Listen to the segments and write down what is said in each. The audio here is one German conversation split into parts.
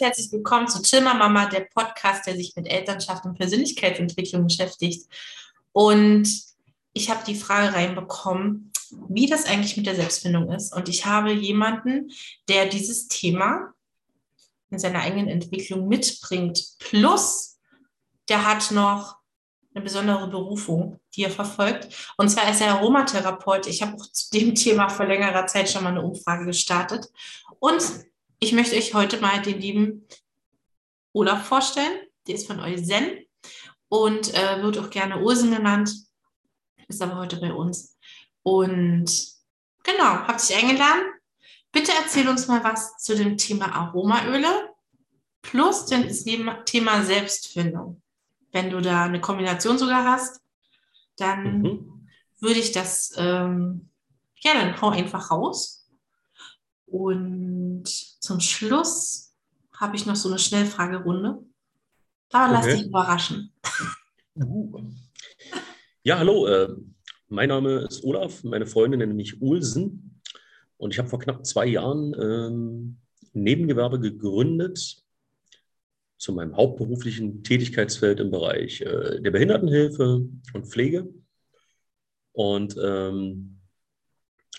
herzlich willkommen zu Chilmer Mama, der Podcast, der sich mit Elternschaft und Persönlichkeitsentwicklung beschäftigt. Und ich habe die Frage reinbekommen, wie das eigentlich mit der Selbstfindung ist. Und ich habe jemanden, der dieses Thema in seiner eigenen Entwicklung mitbringt. Plus, der hat noch eine besondere Berufung, die er verfolgt. Und zwar ist er Aromatherapeut. Ich habe auch zu dem Thema vor längerer Zeit schon mal eine Umfrage gestartet. Und ich möchte euch heute mal den lieben Olaf vorstellen. Der ist von Eusen und äh, wird auch gerne Ursen genannt. Ist aber heute bei uns. Und genau, habt dich eingeladen. Bitte erzähl uns mal was zu dem Thema Aromaöle plus dem Thema Selbstfindung. Wenn du da eine Kombination sogar hast, dann mhm. würde ich das, ähm, ja, dann hau einfach raus. Und zum Schluss habe ich noch so eine Schnellfragerunde. Aber lass dich überraschen. Ja, hallo. Äh, mein Name ist Olaf. Meine Freundin nennt mich Ulsen. Und ich habe vor knapp zwei Jahren ähm, Nebengewerbe gegründet zu meinem hauptberuflichen Tätigkeitsfeld im Bereich äh, der Behindertenhilfe und Pflege. Und ähm,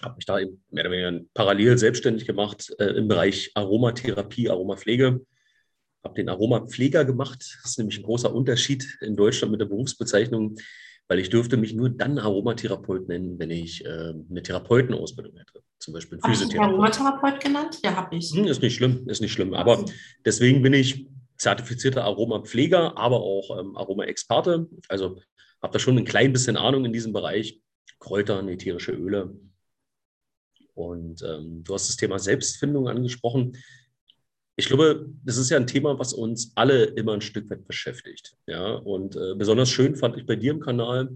habe mich da eben mehr oder weniger parallel selbstständig gemacht äh, im Bereich Aromatherapie, Aromapflege. Habe den Aromapfleger gemacht. Das ist nämlich ein großer Unterschied in Deutschland mit der Berufsbezeichnung, weil ich dürfte mich nur dann Aromatherapeut nennen, wenn ich äh, eine Therapeutenausbildung hätte. Zum Beispiel Hast du Aromatherapeut genannt? Ja, habe ich. Hm, ist nicht schlimm, ist nicht schlimm. Aber deswegen bin ich zertifizierter Aromapfleger, aber auch ähm, Aroma-Experte. Also habe da schon ein klein bisschen Ahnung in diesem Bereich. Kräuter, ätherische Öle, und ähm, du hast das Thema Selbstfindung angesprochen. Ich glaube, das ist ja ein Thema, was uns alle immer ein Stück weit beschäftigt. Ja, und äh, besonders schön fand ich bei dir im Kanal,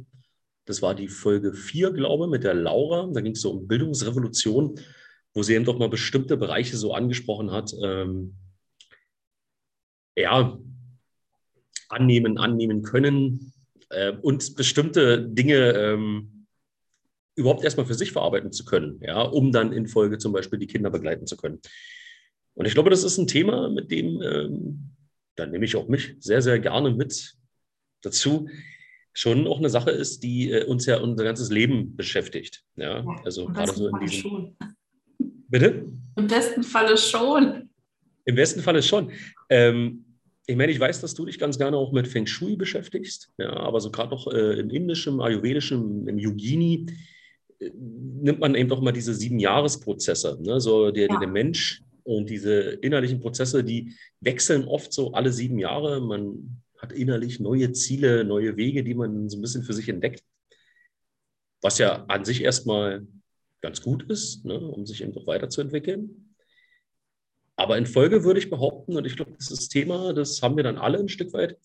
das war die Folge 4, glaube ich, mit der Laura. Da ging es so um Bildungsrevolution, wo sie eben doch mal bestimmte Bereiche so angesprochen hat. Ähm, ja, annehmen, annehmen können äh, und bestimmte Dinge ähm, überhaupt erstmal für sich verarbeiten zu können, ja, um dann in Folge zum Beispiel die Kinder begleiten zu können. Und ich glaube, das ist ein Thema, mit dem, ähm, da nehme ich auch mich sehr, sehr gerne mit dazu, schon auch eine Sache ist, die äh, uns ja unser ganzes Leben beschäftigt. Ja, also gerade so in diesem. Schon. Bitte? Im besten Falle schon. Im besten Falle schon. Ähm, ich meine, ich weiß, dass du dich ganz gerne auch mit Feng Shui beschäftigst, ja, aber so gerade auch äh, im indischen, ayurvedischen, im Yogini nimmt man eben doch mal diese sieben Jahresprozesse, ne? so der, ja. der Mensch und diese innerlichen Prozesse, die wechseln oft so alle sieben Jahre. Man hat innerlich neue Ziele, neue Wege, die man so ein bisschen für sich entdeckt, was ja an sich erstmal ganz gut ist, ne? um sich eben doch weiterzuentwickeln. Aber in Folge würde ich behaupten, und ich glaube, das ist das Thema, das haben wir dann alle ein Stück weit,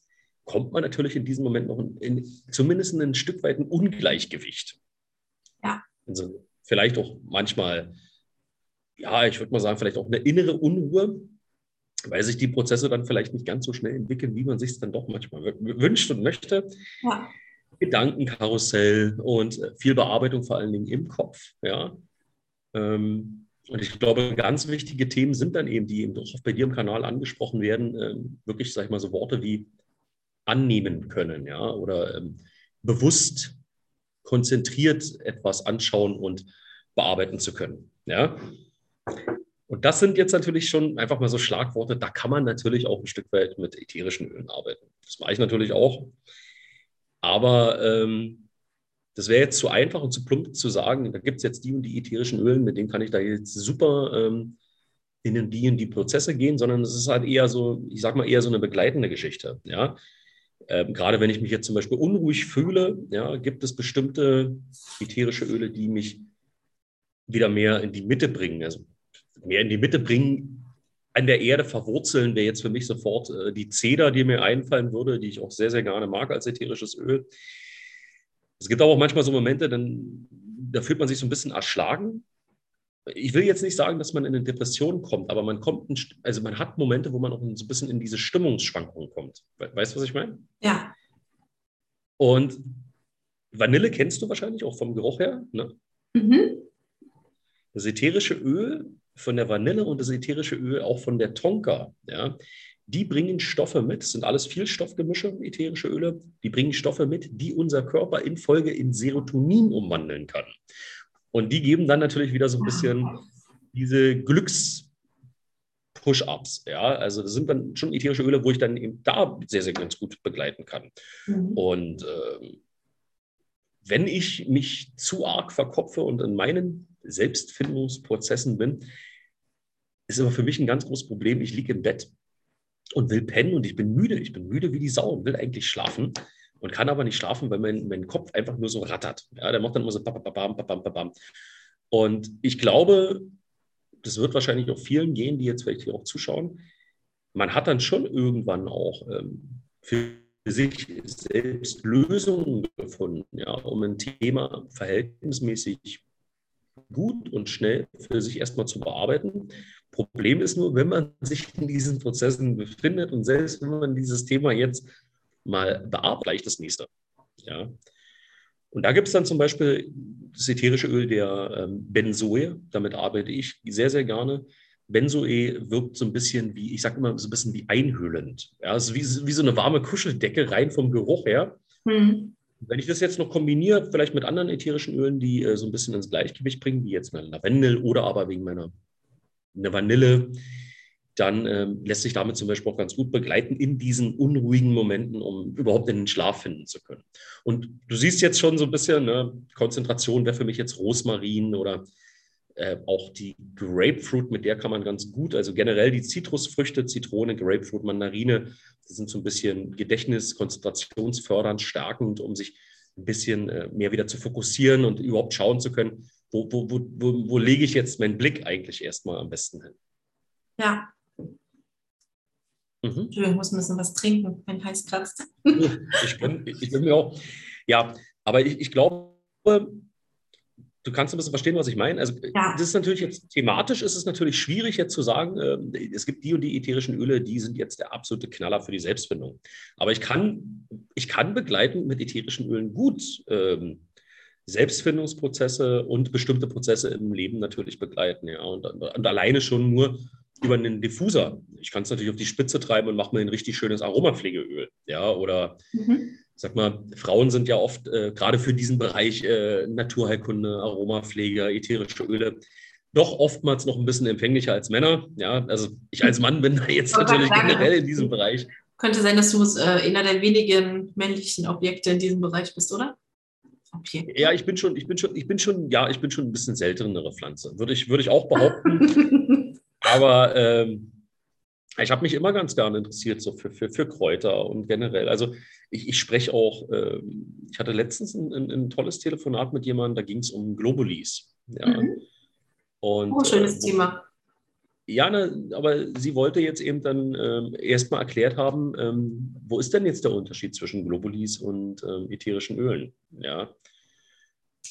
kommt man natürlich in diesem Moment noch in, in zumindest in ein Stück weit ein Ungleichgewicht. Also vielleicht auch manchmal, ja, ich würde mal sagen, vielleicht auch eine innere Unruhe, weil sich die Prozesse dann vielleicht nicht ganz so schnell entwickeln, wie man sich es dann doch manchmal wünscht und möchte. Ja. Gedankenkarussell und äh, viel Bearbeitung vor allen Dingen im Kopf. Ja. Ähm, und ich glaube, ganz wichtige Themen sind dann eben, die eben auch bei dir im Kanal angesprochen werden, ähm, wirklich, sag ich mal, so Worte wie annehmen können, ja, oder ähm, bewusst konzentriert etwas anschauen und bearbeiten zu können. Ja? Und das sind jetzt natürlich schon einfach mal so Schlagworte, da kann man natürlich auch ein Stück weit mit ätherischen Ölen arbeiten. Das mache ich natürlich auch. Aber ähm, das wäre jetzt zu einfach und zu plump zu sagen, da gibt es jetzt die und die ätherischen Ölen, mit denen kann ich da jetzt super ähm, in die und die Prozesse gehen, sondern es ist halt eher so, ich sage mal, eher so eine begleitende Geschichte. Ja? Ähm, gerade wenn ich mich jetzt zum Beispiel unruhig fühle, ja, gibt es bestimmte ätherische Öle, die mich wieder mehr in die Mitte bringen. Also mehr in die Mitte bringen, an der Erde verwurzeln wäre jetzt für mich sofort äh, die Zeder, die mir einfallen würde, die ich auch sehr, sehr gerne mag als ätherisches Öl. Es gibt aber auch manchmal so Momente, dann, da fühlt man sich so ein bisschen erschlagen ich will jetzt nicht sagen, dass man in eine Depression kommt, aber man kommt, in, also man hat Momente, wo man auch so ein bisschen in diese Stimmungsschwankungen kommt. Weißt du, was ich meine? Ja. Und Vanille kennst du wahrscheinlich auch vom Geruch her. Ne? Mhm. Das ätherische Öl von der Vanille und das ätherische Öl auch von der Tonka, ja, die bringen Stoffe mit, das sind alles Vielstoffgemische, ätherische Öle, die bringen Stoffe mit, die unser Körper in Folge in Serotonin umwandeln kann. Und die geben dann natürlich wieder so ein bisschen diese Glücks- Push-Ups. Ja, also das sind dann schon ätherische Öle, wo ich dann eben da sehr, sehr ganz gut begleiten kann. Mhm. Und äh, wenn ich mich zu arg verkopfe und in meinen Selbstfindungsprozessen bin, ist aber für mich ein ganz großes Problem. Ich liege im Bett und will pennen und ich bin müde. Ich bin müde wie die Sau und will eigentlich schlafen und kann aber nicht schlafen, weil mein, mein Kopf einfach nur so rattert. Ja, der macht dann immer so bam, bam, bam, bam, bam. Und ich glaube, das wird wahrscheinlich auch vielen gehen, die jetzt vielleicht hier auch zuschauen. Man hat dann schon irgendwann auch ähm, für sich selbst Lösungen gefunden, ja, um ein Thema verhältnismäßig gut und schnell für sich erstmal zu bearbeiten. Problem ist nur, wenn man sich in diesen Prozessen befindet und selbst wenn man dieses Thema jetzt mal bearbeitet, gleich das nächste. Ja. Und da gibt es dann zum Beispiel das ätherische Öl der ähm, Benzoe. Damit arbeite ich sehr, sehr gerne. Benzoe wirkt so ein bisschen wie, ich sage immer so ein bisschen wie einhüllend. Ja, es ist wie, wie so eine warme Kuscheldecke rein vom Geruch her. Mhm. Wenn ich das jetzt noch kombiniere, vielleicht mit anderen ätherischen Ölen, die äh, so ein bisschen ins Gleichgewicht bringen, wie jetzt eine Lavendel oder aber wegen meiner eine Vanille, dann ähm, lässt sich damit zum Beispiel auch ganz gut begleiten in diesen unruhigen Momenten, um überhaupt in den Schlaf finden zu können. Und du siehst jetzt schon so ein bisschen, ne, Konzentration wäre für mich jetzt Rosmarin oder äh, auch die Grapefruit, mit der kann man ganz gut, also generell die Zitrusfrüchte, Zitrone, Grapefruit, Mandarine, die sind so ein bisschen Gedächtnis, konzentrationsfördernd, stärkend, um sich ein bisschen äh, mehr wieder zu fokussieren und überhaupt schauen zu können, wo, wo, wo, wo lege ich jetzt meinen Blick eigentlich erstmal am besten hin. Ja, Mhm. Ich muss ein bisschen was trinken, wenn heiß kratzt. ich bin, ich bin mir auch, ja, aber ich, ich glaube, du kannst ein bisschen verstehen, was ich meine. Also ja. das ist natürlich jetzt thematisch ist es natürlich schwierig jetzt zu sagen, äh, es gibt die und die ätherischen Öle, die sind jetzt der absolute Knaller für die Selbstfindung. Aber ich kann, ich kann begleiten mit ätherischen Ölen gut ähm, Selbstfindungsprozesse und bestimmte Prozesse im Leben natürlich begleiten. Ja. Und, und alleine schon nur über einen Diffuser. Ich kann es natürlich auf die Spitze treiben und mache mir ein richtig schönes Aromapflegeöl. Ja, oder mhm. sag mal, Frauen sind ja oft äh, gerade für diesen Bereich äh, Naturheilkunde, Aromapflege, ätherische Öle doch oftmals noch ein bisschen empfänglicher als Männer. Ja, also ich als Mann bin da jetzt natürlich generell in diesem Bereich. Könnte sein, dass du äh, einer der wenigen männlichen Objekte in diesem Bereich bist, oder? Okay. Ja, ich bin schon, ich bin schon, ich bin schon, ja, ich bin schon ein bisschen seltenere Pflanze. Würde ich, würde ich auch behaupten. Aber ähm, ich habe mich immer ganz gerne interessiert so für, für, für Kräuter und generell. Also ich, ich spreche auch, äh, ich hatte letztens ein, ein, ein, tolles Telefonat mit jemandem, da ging es um Globulis. Ja. Mhm. Und, oh, schönes äh, Thema. Ja, ne, aber sie wollte jetzt eben dann ähm, erstmal erklärt haben, ähm, wo ist denn jetzt der Unterschied zwischen Globulis und ähm, ätherischen Ölen? Ja.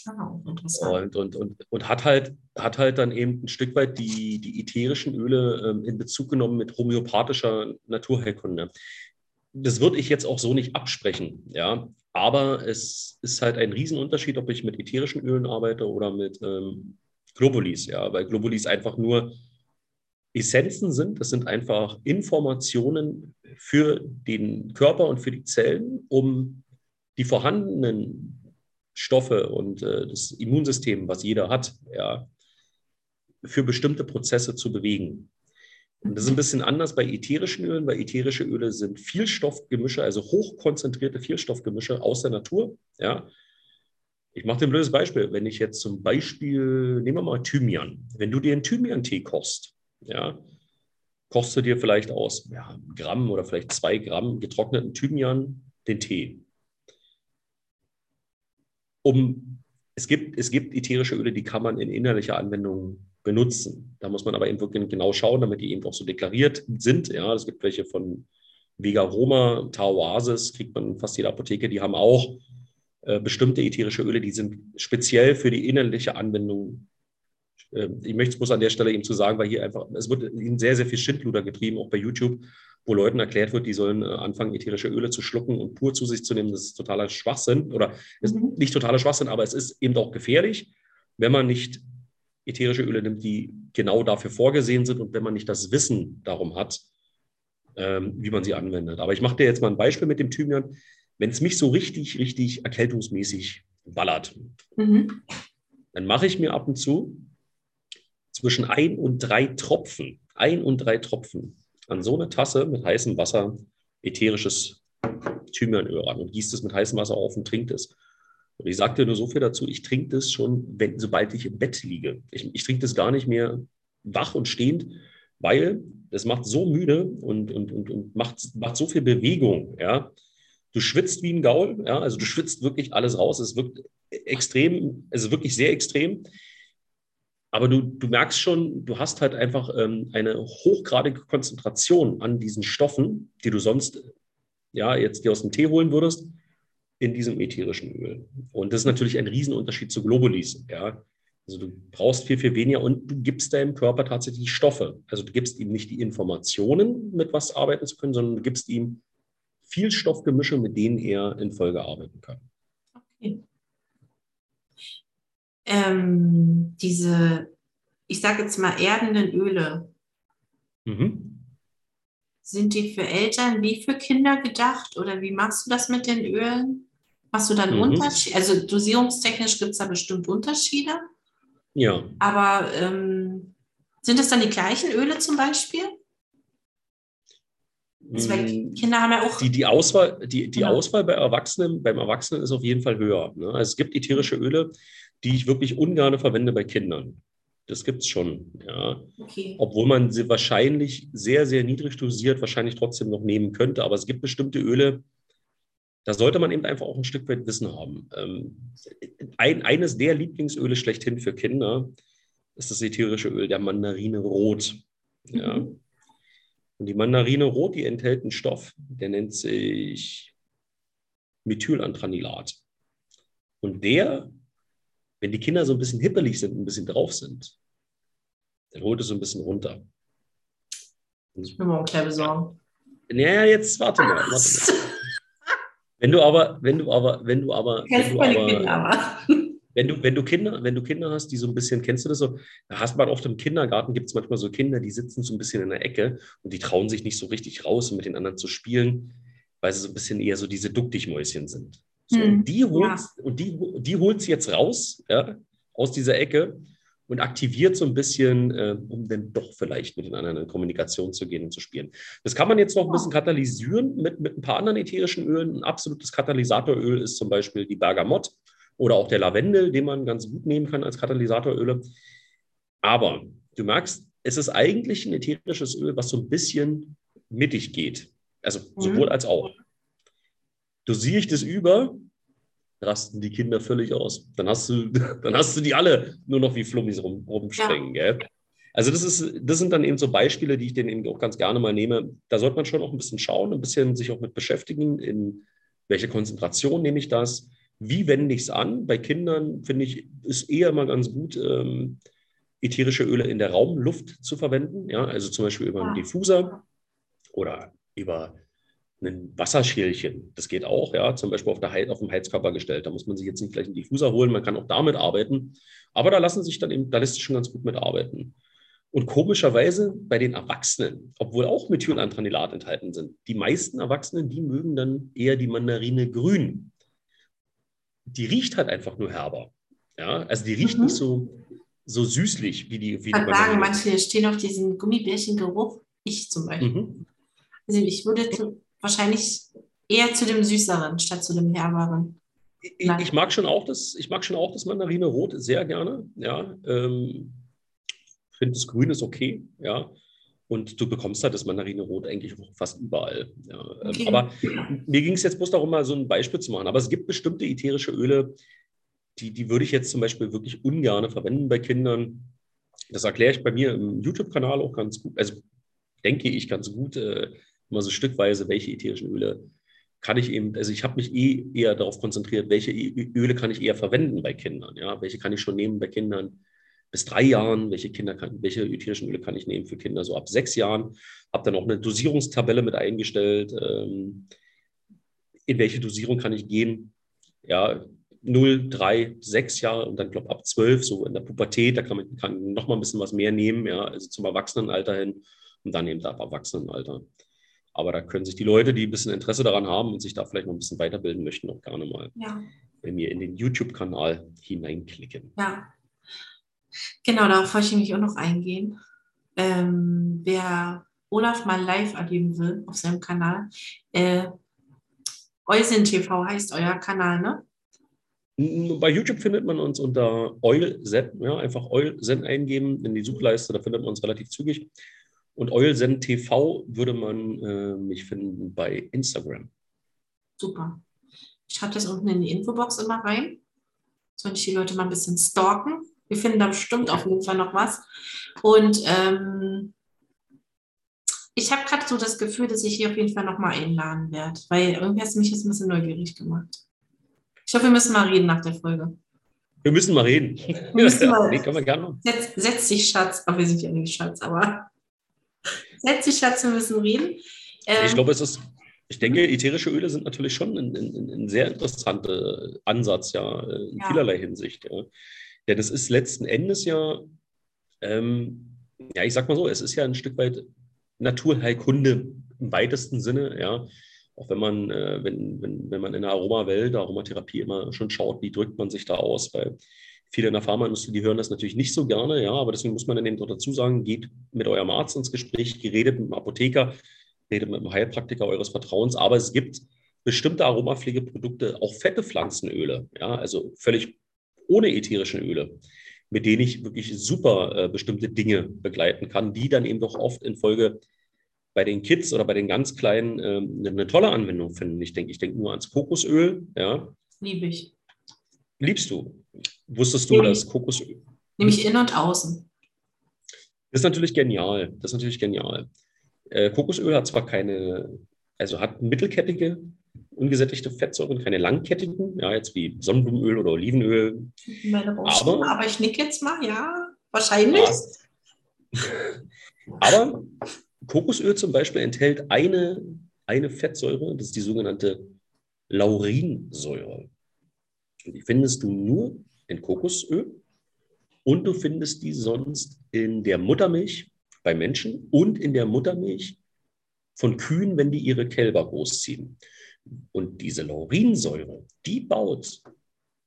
Oh, und, und, und, und hat, halt, hat halt dann eben ein Stück weit die, die ätherischen Öle ähm, in Bezug genommen mit homöopathischer Naturheilkunde. Das würde ich jetzt auch so nicht absprechen, ja. Aber es ist halt ein Riesenunterschied, ob ich mit ätherischen Ölen arbeite oder mit ähm, Globulis, ja, weil Globulis einfach nur Essenzen sind. Das sind einfach Informationen für den Körper und für die Zellen, um die vorhandenen Stoffe und äh, das Immunsystem, was jeder hat, ja, für bestimmte Prozesse zu bewegen. Und das ist ein bisschen anders bei ätherischen Ölen, weil ätherische Öle sind Vielstoffgemische, also hochkonzentrierte Vielstoffgemische aus der Natur. Ja. Ich mache dir ein blödes Beispiel. Wenn ich jetzt zum Beispiel, nehmen wir mal Thymian. Wenn du dir einen Thymian-Tee kochst, ja, kochst du dir vielleicht aus ja, Gramm oder vielleicht zwei Gramm getrockneten Thymian den Tee um, es gibt, es gibt ätherische Öle, die kann man in innerlicher Anwendung benutzen. Da muss man aber eben wirklich genau schauen, damit die eben auch so deklariert sind. Ja, es gibt welche von Vega Roma, Taoasis, kriegt man fast jeder Apotheke, die haben auch äh, bestimmte ätherische Öle, die sind speziell für die innerliche Anwendung. Äh, ich möchte es bloß an der Stelle eben zu sagen, weil hier einfach, es wird sehr, sehr viel Schindluder getrieben, auch bei YouTube, wo Leuten erklärt wird, die sollen äh, anfangen, ätherische Öle zu schlucken und pur zu sich zu nehmen. Das ist totaler Schwachsinn oder ist mhm. nicht totaler Schwachsinn, aber es ist eben auch gefährlich, wenn man nicht ätherische Öle nimmt, die genau dafür vorgesehen sind und wenn man nicht das Wissen darum hat, ähm, wie man sie anwendet. Aber ich mache dir jetzt mal ein Beispiel mit dem Thymian. Wenn es mich so richtig, richtig erkältungsmäßig ballert, mhm. dann mache ich mir ab und zu zwischen ein und drei Tropfen, ein und drei Tropfen an so eine Tasse mit heißem Wasser ätherisches Thymianöl ran und gießt es mit heißem Wasser auf und trinkt es. Und ich sagte nur so viel dazu, ich trinke das schon, wenn, sobald ich im Bett liege. Ich, ich trinke das gar nicht mehr wach und stehend, weil das macht so müde und, und, und, und macht, macht so viel Bewegung. Ja? Du schwitzt wie ein Gaul, ja? also du schwitzt wirklich alles raus. Es wirkt extrem, es ist wirklich sehr extrem. Aber du, du merkst schon, du hast halt einfach ähm, eine hochgradige Konzentration an diesen Stoffen, die du sonst ja jetzt dir aus dem Tee holen würdest in diesem ätherischen Öl. Und das ist natürlich ein Riesenunterschied zu Globulis. Ja? Also du brauchst viel, viel weniger und du gibst deinem Körper tatsächlich Stoffe. Also du gibst ihm nicht die Informationen, mit was arbeiten zu können, sondern du gibst ihm viel Stoffgemische, mit denen er in Folge arbeiten kann. Okay. Ähm, diese, ich sage jetzt mal, erdenden Öle, mhm. sind die für Eltern wie für Kinder gedacht oder wie machst du das mit den Ölen? Hast du dann mhm. Unterschiede? Also dosierungstechnisch gibt es da bestimmt Unterschiede. Ja. Aber ähm, sind das dann die gleichen Öle zum Beispiel? Also, Kinder haben ja auch. Die, die Auswahl, die, die ja. Genau. Auswahl bei Erwachsenen, beim Erwachsenen ist auf jeden Fall höher. Ne? Also es gibt ätherische Öle, die ich wirklich ungern verwende bei Kindern. Das gibt es schon, ja. Okay. Obwohl man sie wahrscheinlich sehr, sehr niedrig dosiert, wahrscheinlich trotzdem noch nehmen könnte. Aber es gibt bestimmte Öle, da sollte man eben einfach auch ein Stück weit Wissen haben. Ähm, ein, eines der Lieblingsöle schlechthin für Kinder ist das ätherische Öl der Mandarine Rot. Ja. Mhm. Und die Mandarine Rot, die enthält einen Stoff, der nennt sich Methylantranilat. Und der, wenn die Kinder so ein bisschen hippelig sind, ein bisschen drauf sind, dann holt es so ein bisschen runter. Ich will mal auch gleich besorgen. Naja, jetzt warte mal. Warte mal. Wenn du aber, wenn du aber, wenn du aber, wenn du aber, Kinder, wenn du, wenn du Kinder, wenn du Kinder hast, die so ein bisschen, kennst du das so? Da hast man oft im Kindergarten gibt es manchmal so Kinder, die sitzen so ein bisschen in der Ecke und die trauen sich nicht so richtig raus, um mit den anderen zu spielen, weil sie so ein bisschen eher so diese Duckdichmäuschen sind. So, hm, und die holt, ja. und die, die holt sie jetzt raus, ja, aus dieser Ecke und aktiviert so ein bisschen, äh, um dann doch vielleicht mit den anderen in Kommunikation zu gehen und zu spielen. Das kann man jetzt noch ein bisschen katalysieren mit, mit ein paar anderen ätherischen Ölen. Ein absolutes Katalysatoröl ist zum Beispiel die Bergamott oder auch der Lavendel, den man ganz gut nehmen kann als Katalysatoröle. Aber du merkst, es ist eigentlich ein ätherisches Öl, was so ein bisschen mittig geht. Also sowohl mhm. als auch. Dosiere ich das über, rasten die Kinder völlig aus. Dann hast du, dann hast du die alle nur noch wie Flummis rum, rumspringen. Ja. Gell? Also das, ist, das sind dann eben so Beispiele, die ich denen eben auch ganz gerne mal nehme. Da sollte man schon auch ein bisschen schauen, ein bisschen sich auch mit beschäftigen, in welche Konzentration nehme ich das, wie wende ich es an. Bei Kindern finde ich, ist eher mal ganz gut, ähm, ätherische Öle in der Raumluft zu verwenden. Ja? Also zum Beispiel über einen Diffuser oder über ein Wasserschälchen. Das geht auch, ja, zum Beispiel auf, der, auf dem Heizkörper gestellt. Da muss man sich jetzt nicht gleich einen Diffuser holen, man kann auch damit arbeiten. Aber da lassen sich dann eben, da lässt sich schon ganz gut mitarbeiten. Und komischerweise bei den Erwachsenen, obwohl auch Methylantranilat enthalten sind, die meisten Erwachsenen, die mögen dann eher die Mandarine grün. Die riecht halt einfach nur herber. Ja, also die riecht mhm. nicht so, so süßlich wie die. Wie ich kann sagen, manche stehen auf diesen Gummibärchengeruch. Ich zum Beispiel. Mhm. Also ich würde wahrscheinlich eher zu dem Süßeren statt zu dem Herberen. Ich, ich, mag schon auch das, ich mag schon auch das Mandarine Rot sehr gerne. Ja, ähm, finde das Grün ist okay. Ja, und du bekommst halt das Mandarine Rot eigentlich fast überall. Ja, ähm, okay. Aber mir ging es jetzt bloß darum, mal so ein Beispiel zu machen. Aber es gibt bestimmte ätherische Öle, die, die würde ich jetzt zum Beispiel wirklich ungern verwenden bei Kindern. Das erkläre ich bei mir im YouTube-Kanal auch ganz gut. Also denke ich ganz gut. Äh, immer so stückweise, welche ätherischen Öle kann ich eben, also ich habe mich eh eher darauf konzentriert, welche Öle kann ich eher verwenden bei Kindern, ja, welche kann ich schon nehmen bei Kindern bis drei Jahren, welche Kinder kann, welche ätherischen Öle kann ich nehmen für Kinder so ab sechs Jahren, habe dann auch eine Dosierungstabelle mit eingestellt, ähm, in welche Dosierung kann ich gehen, ja, 0, 3, 6 Jahre und dann, glaube ab 12, so in der Pubertät, da kann man kann noch mal ein bisschen was mehr nehmen, ja, also zum Erwachsenenalter hin und dann eben ab Erwachsenenalter. Aber da können sich die Leute, die ein bisschen Interesse daran haben und sich da vielleicht noch ein bisschen weiterbilden möchten, auch gerne mal ja. bei mir in den YouTube-Kanal hineinklicken. Ja, genau, darauf wollte ich nämlich auch noch eingehen. Ähm, wer Olaf mal live erleben will auf seinem Kanal, äh, Eusin TV heißt euer Kanal, ne? Bei YouTube findet man uns unter EulSen, ja, einfach EulSen eingeben in die Suchleiste, da findet man uns relativ zügig. Und EulSen TV würde man äh, mich finden bei Instagram. Super. Ich schreibe das unten in die Infobox immer rein. Soll ich die Leute mal ein bisschen stalken? Wir finden da bestimmt auf jeden Fall noch was. Und ähm, ich habe gerade so das Gefühl, dass ich hier auf jeden Fall nochmal einladen werde, weil irgendwie hast du mich jetzt ein bisschen neugierig gemacht. Ich hoffe, wir müssen mal reden nach der Folge. Wir müssen mal reden. Wir müssen mal, nee, können wir gerne. Setz, setz dich, Schatz. Aber wir sind ja nicht Schatz, aber Schatz, wir müssen reden. Ähm, ich glaube, es ist, ich denke, ätherische Öle sind natürlich schon ein, sehr interessanter Ansatz, ja, in ja. vielerlei Hinsicht. Ja. Denn es ist letzten Endes ja, ähm, ja, ich sag mal so, es ist ja ein Stück weit Naturheilkunde im weitesten Sinne, ja. Auch wenn man, äh, wenn, wenn, wenn man in der Aromawelt, der Aromatherapie immer schon schaut, wie drückt man sich da aus, weil viele in der Pharmaindustrie, die hören das natürlich nicht so gerne, ja, aber deswegen muss man dann eben dazu sagen, geht mit eurem Arzt ins Gespräch, redet mit dem Apotheker, redet mit dem Heilpraktiker eures Vertrauens, aber es gibt bestimmte Aromapflegeprodukte, auch fette Pflanzenöle, ja, also völlig ohne ätherischen Öle, mit denen ich wirklich super äh, bestimmte Dinge begleiten kann, die dann eben doch oft in Folge bei den Kids oder bei den ganz Kleinen äh, eine tolle Anwendung finden. Ich denke, ich denke nur ans Kokosöl. Ja. Liebe ich. Liebst du? Wusstest du, dass Kokosöl. Nämlich innen und außen. Das ist natürlich genial. Das ist natürlich genial. Äh, Kokosöl hat zwar keine, also hat mittelkettige ungesättigte Fettsäuren, keine langkettigen, ja, jetzt wie Sonnenblumenöl oder Olivenöl. Aber, aber ich nicke jetzt mal, ja, wahrscheinlich. Ja. Aber Kokosöl zum Beispiel enthält eine, eine Fettsäure, das ist die sogenannte Laurinsäure. Die findest du nur in Kokosöl und du findest die sonst in der Muttermilch bei Menschen und in der Muttermilch von Kühen, wenn die ihre Kälber großziehen. Und diese Laurinsäure, die baut,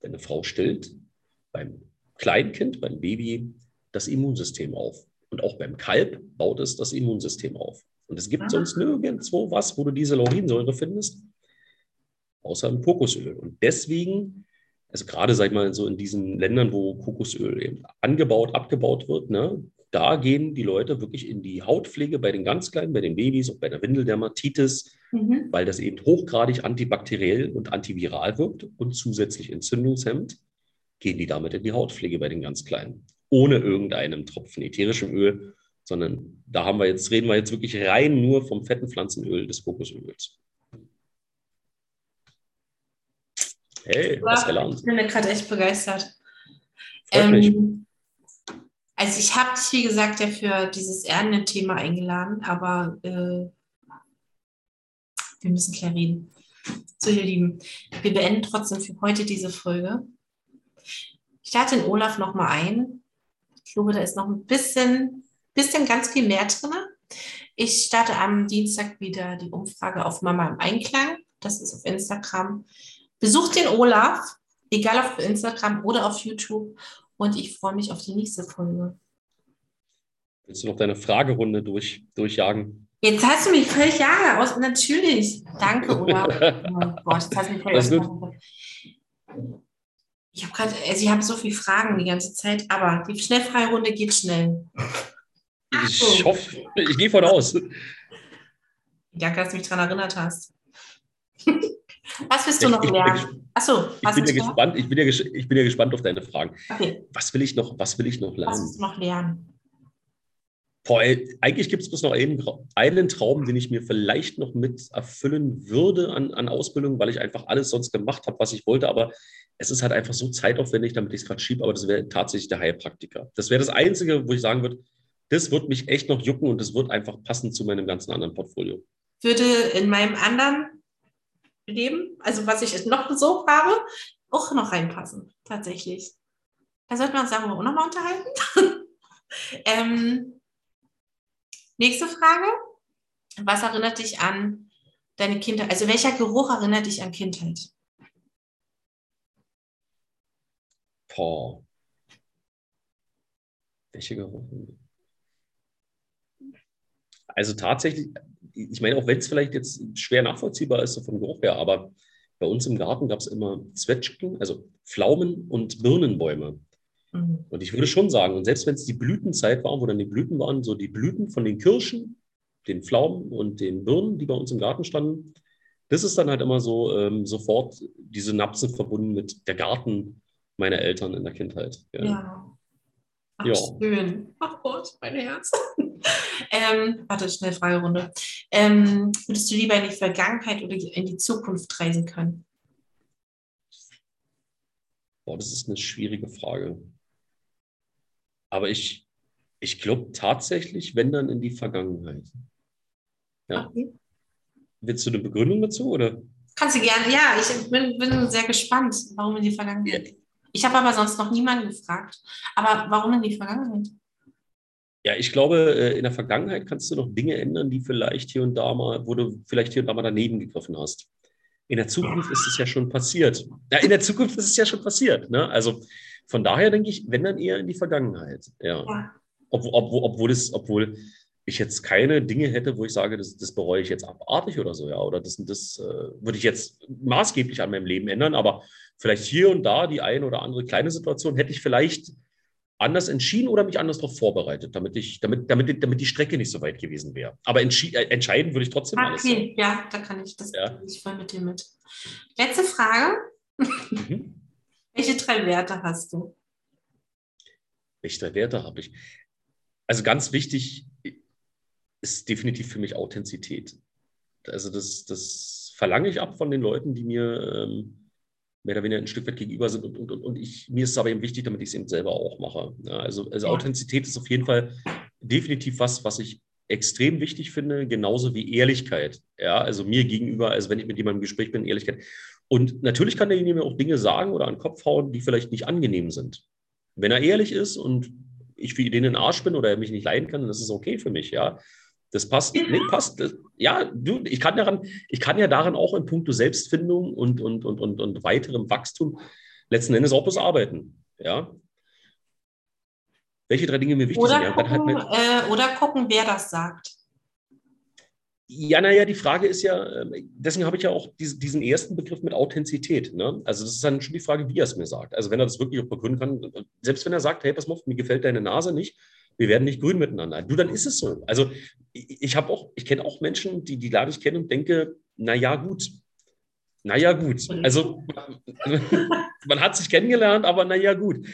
wenn eine Frau stillt, beim Kleinkind, beim Baby, das Immunsystem auf. Und auch beim Kalb baut es das Immunsystem auf. Und es gibt Aha. sonst nirgendwo was, wo du diese Laurinsäure findest, außer im Kokosöl. Und deswegen, also gerade sag ich mal so in diesen Ländern, wo Kokosöl eben angebaut, abgebaut wird, ne, da gehen die Leute wirklich in die Hautpflege bei den ganz Kleinen, bei den Babys, auch bei der Windeldermatitis, mhm. weil das eben hochgradig antibakteriell und antiviral wirkt und zusätzlich entzündungshemmend, gehen die damit in die Hautpflege bei den ganz Kleinen. Ohne irgendeinem Tropfen ätherischem Öl, sondern da haben wir jetzt, reden wir jetzt wirklich rein nur vom fetten Pflanzenöl des Kokosöls. Hey, was gelernt. Ich bin gerade echt begeistert. Ähm, also ich habe dich, wie gesagt, ja für dieses Erden-Thema eingeladen, aber äh, wir müssen klar reden. So, ihr Lieben, wir beenden trotzdem für heute diese Folge. Ich lade den Olaf nochmal ein. Ich glaube, da ist noch ein bisschen, bisschen ganz viel mehr drin. Ich starte am Dienstag wieder die Umfrage auf Mama im Einklang. Das ist auf Instagram. Besucht den Olaf, egal auf Instagram oder auf YouTube und ich freue mich auf die nächste Folge. Willst du noch deine Fragerunde durch, durchjagen? Jetzt hast du mich völlig ja aus. Natürlich. Danke, Olaf. oh Gott, jetzt hast du mich völlig aus. Ich habe gerade, also ich habe so viele Fragen die ganze Zeit, aber die Schnellfreirunde geht schnell. Ich hoffe, ich gehe von aus. Danke, dass du mich daran erinnert hast. Was willst du noch lernen? Achso, ich bin, ja gespannt, ich, bin ja, ich bin ja gespannt auf deine Fragen. Okay. Was will ich noch, was will ich noch lernen? Was willst du noch lernen? Boah, eigentlich gibt es bloß noch einen, einen, Traum, den ich mir vielleicht noch mit erfüllen würde an, an Ausbildung, weil ich einfach alles sonst gemacht habe, was ich wollte. Aber es ist halt einfach so zeitaufwendig, damit ich es gerade schiebe. Aber das wäre tatsächlich der Heilpraktiker. Das wäre das Einzige, wo ich sagen würde, das wird mich echt noch jucken und das wird einfach passen zu meinem ganzen anderen Portfolio. Würde in meinem anderen Leben, also was ich noch so habe, auch noch reinpassen, tatsächlich. Da sollten wir uns darüber auch nochmal unterhalten. ähm, nächste Frage. Was erinnert dich an deine Kindheit? Also welcher Geruch erinnert dich an Kindheit? Boah. Welcher Geruch? Also tatsächlich, ich meine, auch wenn es vielleicht jetzt schwer nachvollziehbar ist, so vom Geruch her, aber bei uns im Garten gab es immer Zwetschgen, also Pflaumen und Birnenbäume. Mhm. Und ich würde schon sagen, und selbst wenn es die Blütenzeit war, wo dann die Blüten waren, so die Blüten von den Kirschen, den Pflaumen und den Birnen, die bei uns im Garten standen, das ist dann halt immer so ähm, sofort diese Synapsen verbunden mit der Garten meiner Eltern in der Kindheit. Ja. ja. Ach, ja. schön. Ach Gott, mein Herz. ähm, warte, schnell Fragerunde. Ähm, würdest du lieber in die Vergangenheit oder in die Zukunft reisen können? Boah, das ist eine schwierige Frage. Aber ich, ich glaube tatsächlich, wenn dann in die Vergangenheit. Ja. Okay. Willst du eine Begründung dazu? Oder? Kannst du gerne. Ja, ich bin, bin sehr gespannt, warum in die Vergangenheit. Ja. Ich habe aber sonst noch niemanden gefragt. Aber warum in die Vergangenheit? Ja, ich glaube, äh, in der Vergangenheit kannst du noch Dinge ändern, die vielleicht hier und da mal, wo du vielleicht hier und da mal daneben gegriffen hast. In der Zukunft ist es ja schon passiert. Ja, in der Zukunft ist es ja schon passiert. Ne? Also von daher denke ich, wenn dann eher in die Vergangenheit. Ja. ja. Ob, ob, obwohl, es, obwohl ich jetzt keine Dinge hätte, wo ich sage, das, das bereue ich jetzt abartig oder so, ja. Oder das, das äh, würde ich jetzt maßgeblich an meinem Leben ändern. Aber vielleicht hier und da die eine oder andere kleine Situation hätte ich vielleicht anders entschieden oder mich anders darauf vorbereitet, damit, ich, damit, damit, damit die Strecke nicht so weit gewesen wäre. Aber äh, entscheiden würde ich trotzdem okay, alles. Okay, ja, da kann ich das ja. ich voll mit dir mit. Letzte Frage. Mhm. Welche drei Werte hast du? Welche drei Werte habe ich? Also ganz wichtig ist definitiv für mich Authentizität. Also das, das verlange ich ab von den Leuten, die mir ähm, mehr oder weniger ein Stück weit gegenüber sind. Und, und, und ich, mir ist es aber eben wichtig, damit ich es eben selber auch mache. Ja, also, also Authentizität ist auf jeden Fall definitiv was, was ich extrem wichtig finde, genauso wie Ehrlichkeit. Ja, also mir gegenüber, also wenn ich mit jemandem im Gespräch bin, Ehrlichkeit. Und natürlich kann derjenige mir auch Dinge sagen oder an den Kopf hauen, die vielleicht nicht angenehm sind. Wenn er ehrlich ist und ich für ihn in den Arsch bin oder er mich nicht leiden kann, dann ist es okay für mich, ja. Das passt, nee, passt. Ja, du, ich kann daran, ich kann ja daran auch in puncto Selbstfindung und, und, und, und, und weiterem Wachstum letzten Endes auch bloß arbeiten. Ja. Welche drei Dinge mir wichtig oder sind? Gucken, halt mit, äh, oder gucken, wer das sagt. Ja, naja, die Frage ist ja, ähm, deswegen habe ich ja auch diesen ersten Begriff mit Authentizität. Ne? Also das ist dann schon die Frage, wie er es mir sagt. Also wenn er das wirklich auch begründen kann, selbst wenn er sagt, hey, pass mal auf, mir gefällt deine Nase nicht, wir werden nicht grün miteinander. Du, dann ist es so. Also ich, ich habe auch, ich kenne auch Menschen, die die lade ich kennen und denke, na ja, gut. Na ja, gut. Also man hat sich kennengelernt, aber na ja, gut.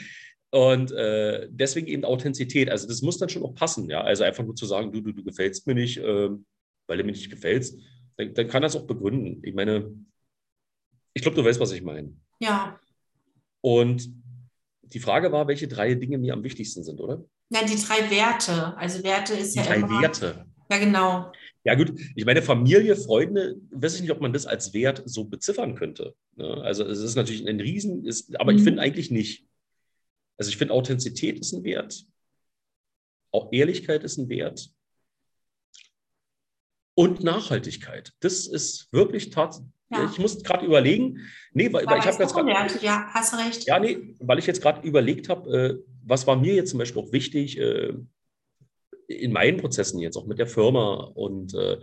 Und äh, deswegen eben Authentizität. Also das muss dann schon auch passen. Ja? Also einfach nur zu sagen, du, du, du gefällst mir nicht, äh, weil du mir nicht gefällst, dann, dann kann das auch begründen. Ich meine, ich glaube, du weißt, was ich meine. Ja. Und die Frage war, welche drei Dinge mir am wichtigsten sind, oder? Nein, die drei Werte. Also Werte ist die ja drei immer, Werte. Ja, genau. Ja, gut. Ich meine, Familie, Freunde, weiß ich nicht, ob man das als Wert so beziffern könnte. Ne? Also, es ist natürlich ein Riesen, ist, aber mhm. ich finde eigentlich nicht. Also, ich finde, Authentizität ist ein Wert. Auch Ehrlichkeit ist ein Wert. Und Nachhaltigkeit. Das ist wirklich tatsächlich. Ja. Ich muss gerade überlegen. Nee, weil, weil ich habe jetzt gerade. Ja, hast recht. Ja, nee, weil ich jetzt gerade überlegt habe, äh, was war mir jetzt zum Beispiel auch wichtig äh, in meinen Prozessen jetzt auch mit der Firma und äh,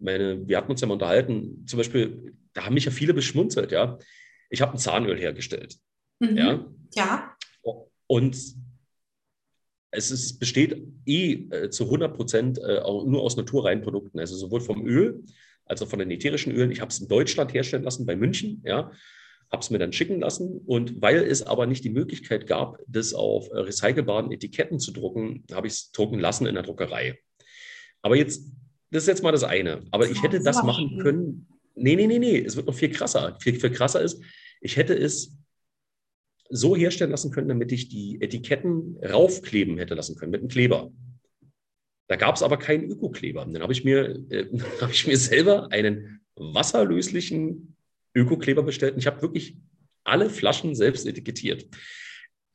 meine, wir hatten uns ja mal unterhalten, zum Beispiel, da haben mich ja viele beschmunzelt, ja. Ich habe ein Zahnöl hergestellt. Mhm. Ja. ja. Und es ist, besteht eh äh, zu 100 Prozent äh, nur aus naturreinen Produkten, also sowohl vom Öl als auch von den ätherischen Ölen. Ich habe es in Deutschland herstellen lassen, bei München, ja habe es mir dann schicken lassen. Und weil es aber nicht die Möglichkeit gab, das auf äh, recycelbaren Etiketten zu drucken, habe ich es drucken lassen in der Druckerei. Aber jetzt, das ist jetzt mal das eine. Aber ich hätte das machen können. Nee, nee, nee, nee. Es wird noch viel krasser. Viel, viel krasser ist, ich hätte es so herstellen lassen können, damit ich die Etiketten raufkleben hätte lassen können mit einem Kleber. Da gab es aber keinen Ökokleber. Dann habe ich, mir, äh, hab ich mir selber einen wasserlöslichen Öko-Kleber bestellt. Und ich habe wirklich alle Flaschen selbst etikettiert.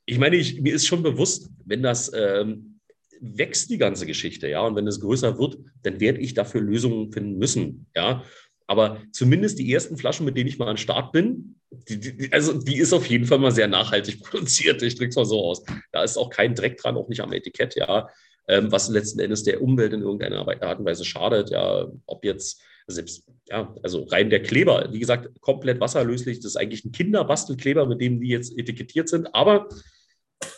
Ich meine, ich, mir ist schon bewusst, wenn das ähm, wächst, die ganze Geschichte, ja, und wenn es größer wird, dann werde ich dafür Lösungen finden müssen, ja. Aber zumindest die ersten Flaschen, mit denen ich mal an Start bin, die, die, also die ist auf jeden Fall mal sehr nachhaltig produziert. Ich drücke es mal so aus. Da ist auch kein Dreck dran, auch nicht am Etikett, ja. Ähm, was letzten Endes der Umwelt in irgendeiner Art und Weise schadet, ja, ob jetzt selbst, ja, also rein der Kleber, wie gesagt, komplett wasserlöslich. Das ist eigentlich ein Kinderbastelkleber, mit dem die jetzt etikettiert sind. Aber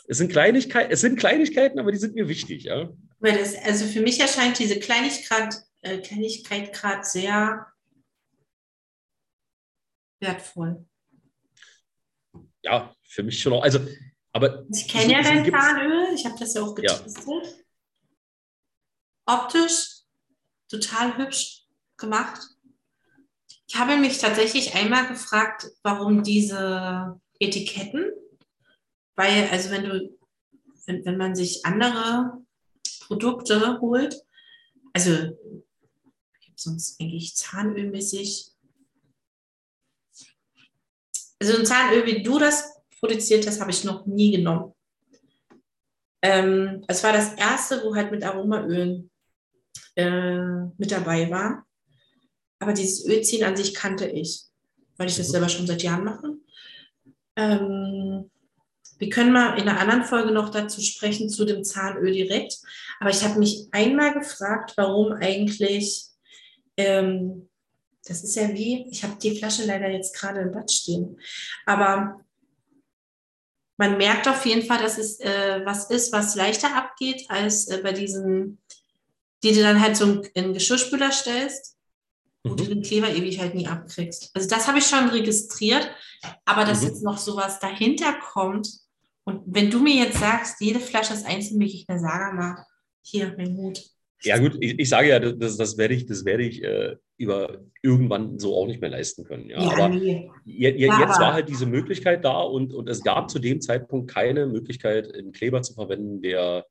es sind Kleinigkeiten, es sind Kleinigkeiten, aber die sind mir wichtig, ja. Das, also für mich erscheint diese Kleinigkeit, äh, Kleinigkeit gerade sehr wertvoll. Ja, für mich schon auch. Also, aber ich kenne ja dein Zahnöl, ich habe das ja auch getestet. Ja. Optisch total hübsch gemacht. Ich habe mich tatsächlich einmal gefragt, warum diese Etiketten, weil, also wenn du, wenn, wenn man sich andere Produkte holt, also ich habe sonst eigentlich Zahnölmäßig, also ein Zahnöl, wie du das produziert hast, habe ich noch nie genommen. Ähm, es war das erste, wo halt mit Aromaölen äh, mit dabei war. Aber dieses Ölziehen an sich kannte ich, weil ich das selber schon seit Jahren mache. Ähm, wir können mal in einer anderen Folge noch dazu sprechen, zu dem Zahnöl direkt. Aber ich habe mich einmal gefragt, warum eigentlich, ähm, das ist ja wie, ich habe die Flasche leider jetzt gerade im Bad stehen, aber man merkt auf jeden Fall, dass es äh, was ist, was leichter abgeht als äh, bei diesen, die du dann halt so in einen Geschirrspüler stellst wo mhm. du den Kleber ewig halt nie abkriegst. Also das habe ich schon registriert, aber dass mhm. jetzt noch sowas dahinter kommt und wenn du mir jetzt sagst, jede Flasche ist einzeln, wirklich eine Saga mal, hier, mein Hut. Ja gut, ich, ich sage ja, das, das werde ich, das werde ich äh, über irgendwann so auch nicht mehr leisten können. Ja, ja aber nee. je, je, jetzt war halt diese Möglichkeit da und, und es gab zu dem Zeitpunkt keine Möglichkeit, einen Kleber zu verwenden, der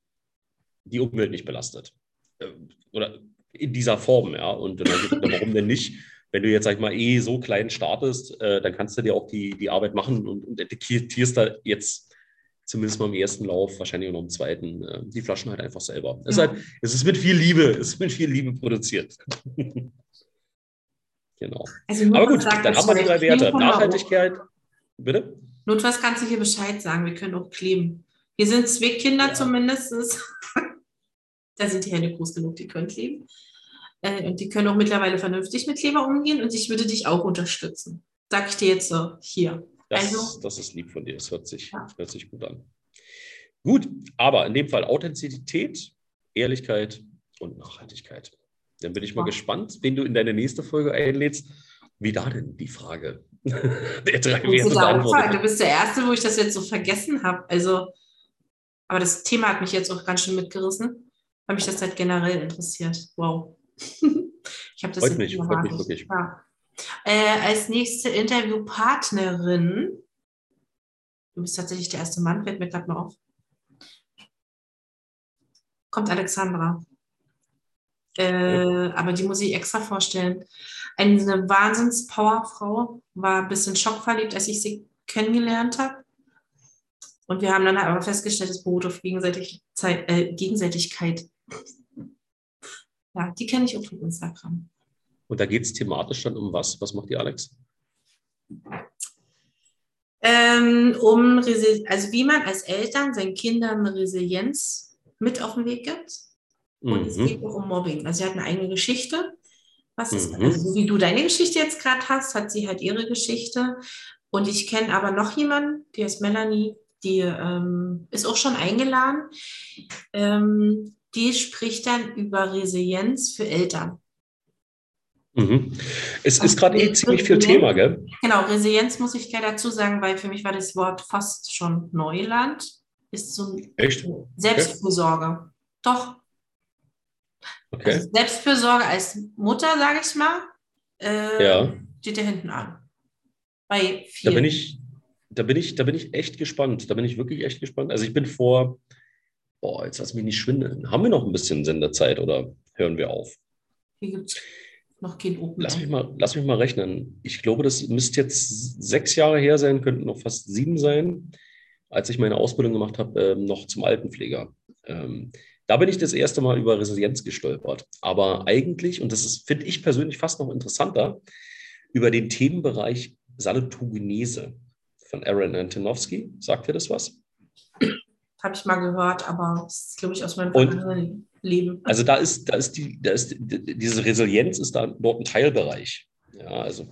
die Umwelt nicht belastet. Äh, oder in dieser Form, ja. Und dann warum denn nicht? Wenn du jetzt, sag ich mal, eh so klein startest, äh, dann kannst du dir auch die, die Arbeit machen und, und etiketierst da jetzt zumindest mal im ersten Lauf, wahrscheinlich auch noch im zweiten, äh, die Flaschen halt einfach selber. Es, ja. ist halt, es ist mit viel Liebe, es ist mit viel Liebe produziert. genau. Also Aber gut, dann haben wir die drei Werte. Nachhaltigkeit. Bitte? Notfalls kannst du hier Bescheid sagen, wir können auch kleben. Wir sind zwei Kinder ja. zumindest. Da sind die Hände groß genug, die können kleben. Äh, und die können auch mittlerweile vernünftig mit Kleber umgehen und ich würde dich auch unterstützen. Sag ich dir jetzt so, hier. Das, also, das ist lieb von dir, das hört sich, ja. hört sich gut an. Gut, aber in dem Fall Authentizität, Ehrlichkeit und Nachhaltigkeit. Dann bin ich mal ja. gespannt, wen du in deine nächste Folge einlädst. Wie da denn die Frage der drei Werte? Du bist der Erste, wo ich das jetzt so vergessen habe. Also, aber das Thema hat mich jetzt auch ganz schön mitgerissen weil mich das halt generell interessiert. Wow. ich habe das freut mich, freut mich wirklich. Ja. Äh, als nächste Interviewpartnerin, du bist tatsächlich der erste Mann, fällt mir gerade mal auf, kommt Alexandra. Äh, aber die muss ich extra vorstellen. Eine Wahnsinns-Powerfrau, war ein bisschen schockverliebt, als ich sie kennengelernt habe. Und wir haben dann aber festgestellt, es beruht auf Gegenseitig äh, Gegenseitigkeit. Ja, die kenne ich auch von Instagram. Und da geht es thematisch dann um was? Was macht die Alex? Ähm, um also wie man als Eltern seinen Kindern Resilienz mit auf den Weg gibt. Und mhm. es geht auch um Mobbing. Also sie hat eine eigene Geschichte. Was ist, mhm. also so wie du deine Geschichte jetzt gerade hast, hat sie halt ihre Geschichte. Und ich kenne aber noch jemanden, die heißt Melanie, die ähm, ist auch schon eingeladen. Ähm, die spricht dann über Resilienz für Eltern. Mhm. Es ist gerade eh ziemlich viel Thema, gell? Genau, Resilienz muss ich gleich dazu sagen, weil für mich war das Wort fast schon Neuland. Ist so Echt? Selbstfürsorge. Okay. Doch. Okay. Also Selbstfürsorge als Mutter, sage ich mal, äh, ja. steht da hinten an. Bei vielen. Da bin ich, da bin ich, da bin ich echt gespannt. Da bin ich wirklich echt gespannt. Also ich bin vor, boah, jetzt lass mich nicht schwindeln. Haben wir noch ein bisschen Senderzeit oder hören wir auf? Noch kein Open lass mich, mal, lass mich mal rechnen. Ich glaube, das müsste jetzt sechs Jahre her sein, könnten noch fast sieben sein, als ich meine Ausbildung gemacht habe, ähm, noch zum Altenpfleger. Ähm, da bin ich das erste Mal über Resilienz gestolpert. Aber eigentlich, und das finde ich persönlich fast noch interessanter, über den Themenbereich Salutogenese von Aaron Antonowski. Sagt ihr das was? Habe ich mal gehört, aber das ist, glaube ich, aus meinem und, Leben. Also da ist, da ist die, da ist diese Resilienz ist da dort ein Teilbereich. Ja, also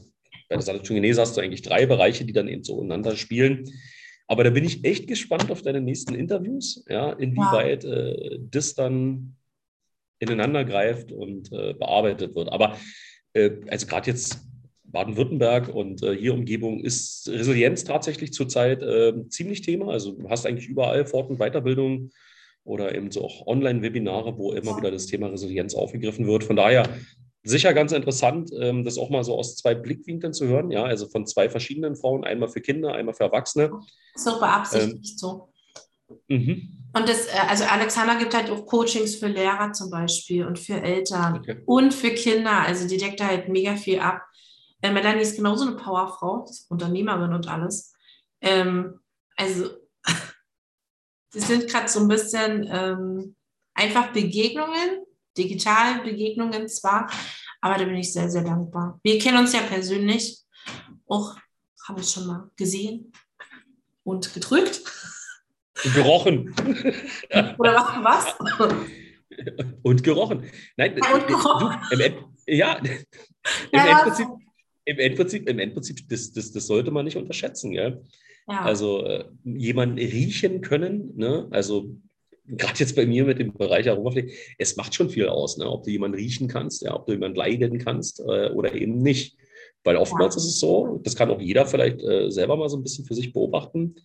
bei der Salutogenese hast du eigentlich drei Bereiche, die dann eben so ineinander spielen. Aber da bin ich echt gespannt auf deine nächsten Interviews, ja, inwieweit ja. Äh, das dann ineinander greift und äh, bearbeitet wird. Aber äh, also gerade jetzt Baden-Württemberg und äh, hier Umgebung ist Resilienz tatsächlich zurzeit äh, ziemlich Thema. Also du hast eigentlich überall Fort- und Weiterbildung oder eben so auch Online-Webinare, wo immer wieder das Thema Resilienz aufgegriffen wird. Von daher sicher ganz interessant, ähm, das auch mal so aus zwei Blickwinkeln zu hören. Ja, also von zwei verschiedenen Frauen, einmal für Kinder, einmal für Erwachsene. So beabsichtigt ähm, so. Mhm. Und das, äh, also Alexander gibt halt auch Coachings für Lehrer zum Beispiel und für Eltern okay. und für Kinder. Also die deckt da halt mega viel ab. Äh, Melanie ist genauso eine Powerfrau, Unternehmerin und alles. Ähm, also sie sind gerade so ein bisschen ähm, einfach Begegnungen, digitale Begegnungen zwar, aber da bin ich sehr, sehr dankbar. Wir kennen uns ja persönlich, auch haben uns schon mal gesehen und gedrückt. Gerochen. Oder was? Und gerochen. Nein, ja, und gerochen. Du, im, ja, im ja, Endprinzip, im Endprinzip, im Endprinzip das, das, das sollte man nicht unterschätzen. Gell? Ja. Also äh, jemanden riechen können, ne? also gerade jetzt bei mir mit dem Bereich Aromapflege, es macht schon viel aus, ne? ob du jemanden riechen kannst, ja, ob du jemanden leiden kannst äh, oder eben nicht. Weil oftmals ja. ist es so, das kann auch jeder vielleicht äh, selber mal so ein bisschen für sich beobachten,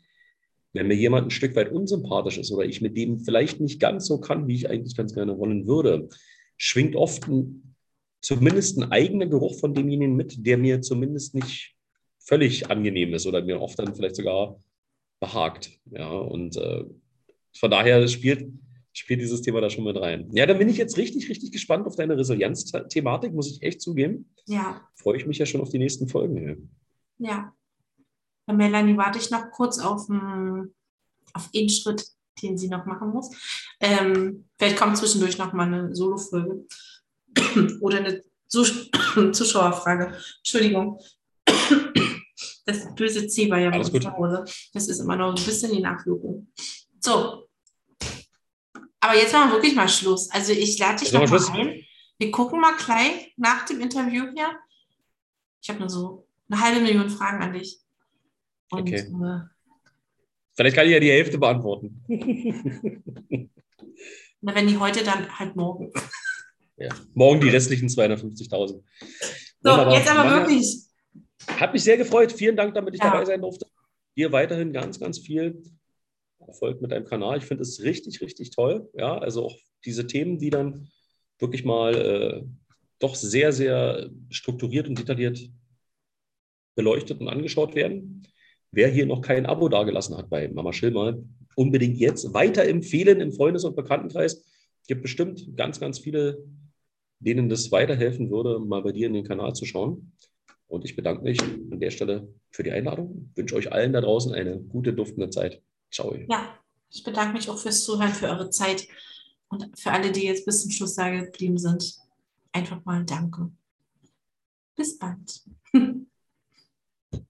wenn mir jemand ein Stück weit unsympathisch ist oder ich mit dem vielleicht nicht ganz so kann, wie ich eigentlich ganz gerne wollen würde, schwingt oft ein, zumindest ein eigener Geruch von demjenigen mit, der mir zumindest nicht völlig angenehm ist oder mir oft dann vielleicht sogar behagt. Ja, und äh, von daher spielt, spielt dieses Thema da schon mit rein. Ja, dann bin ich jetzt richtig, richtig gespannt auf deine Resilienz-Thematik, muss ich echt zugeben. Ja. Freue ich mich ja schon auf die nächsten Folgen. Ja. Bei Melanie warte ich noch kurz auf, auf einen Schritt, den sie noch machen muss. Ähm, vielleicht kommt zwischendurch noch mal eine Solo-Folge oder eine Zuschauerfrage. Entschuldigung. Das böse C war ja bei uns zu Hause. Das ist immer noch ein bisschen die Nachwirkung. So. Aber jetzt machen wir wirklich mal Schluss. Also ich lade dich noch mal ein. Wir gucken mal gleich nach dem Interview hier. Ich habe nur so eine halbe Million Fragen an dich. Und, okay. Äh, Vielleicht kann ich ja die Hälfte beantworten. Na, wenn die heute, dann halt morgen. Ja, morgen die restlichen 250.000. So, Wunderbar. jetzt aber wirklich. Hat mich sehr gefreut. Vielen Dank, damit ich ja. dabei sein durfte. Dir weiterhin ganz, ganz viel Erfolg mit deinem Kanal. Ich finde es richtig, richtig toll. Ja, also auch diese Themen, die dann wirklich mal äh, doch sehr, sehr strukturiert und detailliert beleuchtet und angeschaut werden. Wer hier noch kein Abo dagelassen hat bei Mama Schilmer, unbedingt jetzt weiterempfehlen im Freundes- und Bekanntenkreis. Es gibt bestimmt ganz, ganz viele, denen das weiterhelfen würde, mal bei dir in den Kanal zu schauen. Und ich bedanke mich an der Stelle für die Einladung. Wünsche euch allen da draußen eine gute, duftende Zeit. Ciao. Ja, ich bedanke mich auch fürs Zuhören, für eure Zeit und für alle, die jetzt bis zum Schluss da geblieben sind. Einfach mal danke. Bis bald.